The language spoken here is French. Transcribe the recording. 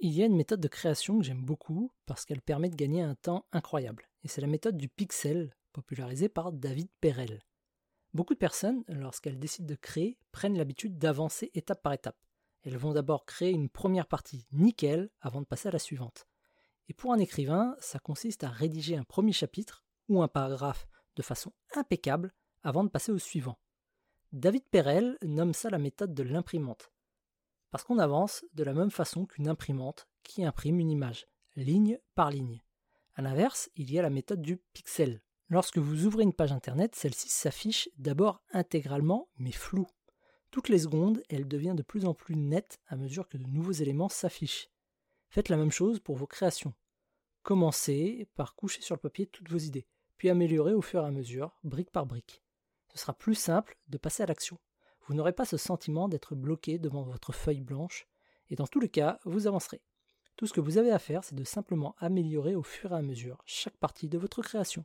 Il y a une méthode de création que j'aime beaucoup parce qu'elle permet de gagner un temps incroyable. Et c'est la méthode du pixel, popularisée par David Perel. Beaucoup de personnes, lorsqu'elles décident de créer, prennent l'habitude d'avancer étape par étape. Elles vont d'abord créer une première partie nickel avant de passer à la suivante. Et pour un écrivain, ça consiste à rédiger un premier chapitre ou un paragraphe de façon impeccable avant de passer au suivant. David Perel nomme ça la méthode de l'imprimante. Parce qu'on avance de la même façon qu'une imprimante qui imprime une image, ligne par ligne. A l'inverse, il y a la méthode du pixel. Lorsque vous ouvrez une page internet, celle-ci s'affiche d'abord intégralement, mais floue. Toutes les secondes, elle devient de plus en plus nette à mesure que de nouveaux éléments s'affichent. Faites la même chose pour vos créations. Commencez par coucher sur le papier toutes vos idées, puis améliorez au fur et à mesure, brique par brique. Ce sera plus simple de passer à l'action vous n'aurez pas ce sentiment d'être bloqué devant votre feuille blanche, et dans tous les cas, vous avancerez. Tout ce que vous avez à faire, c'est de simplement améliorer au fur et à mesure chaque partie de votre création.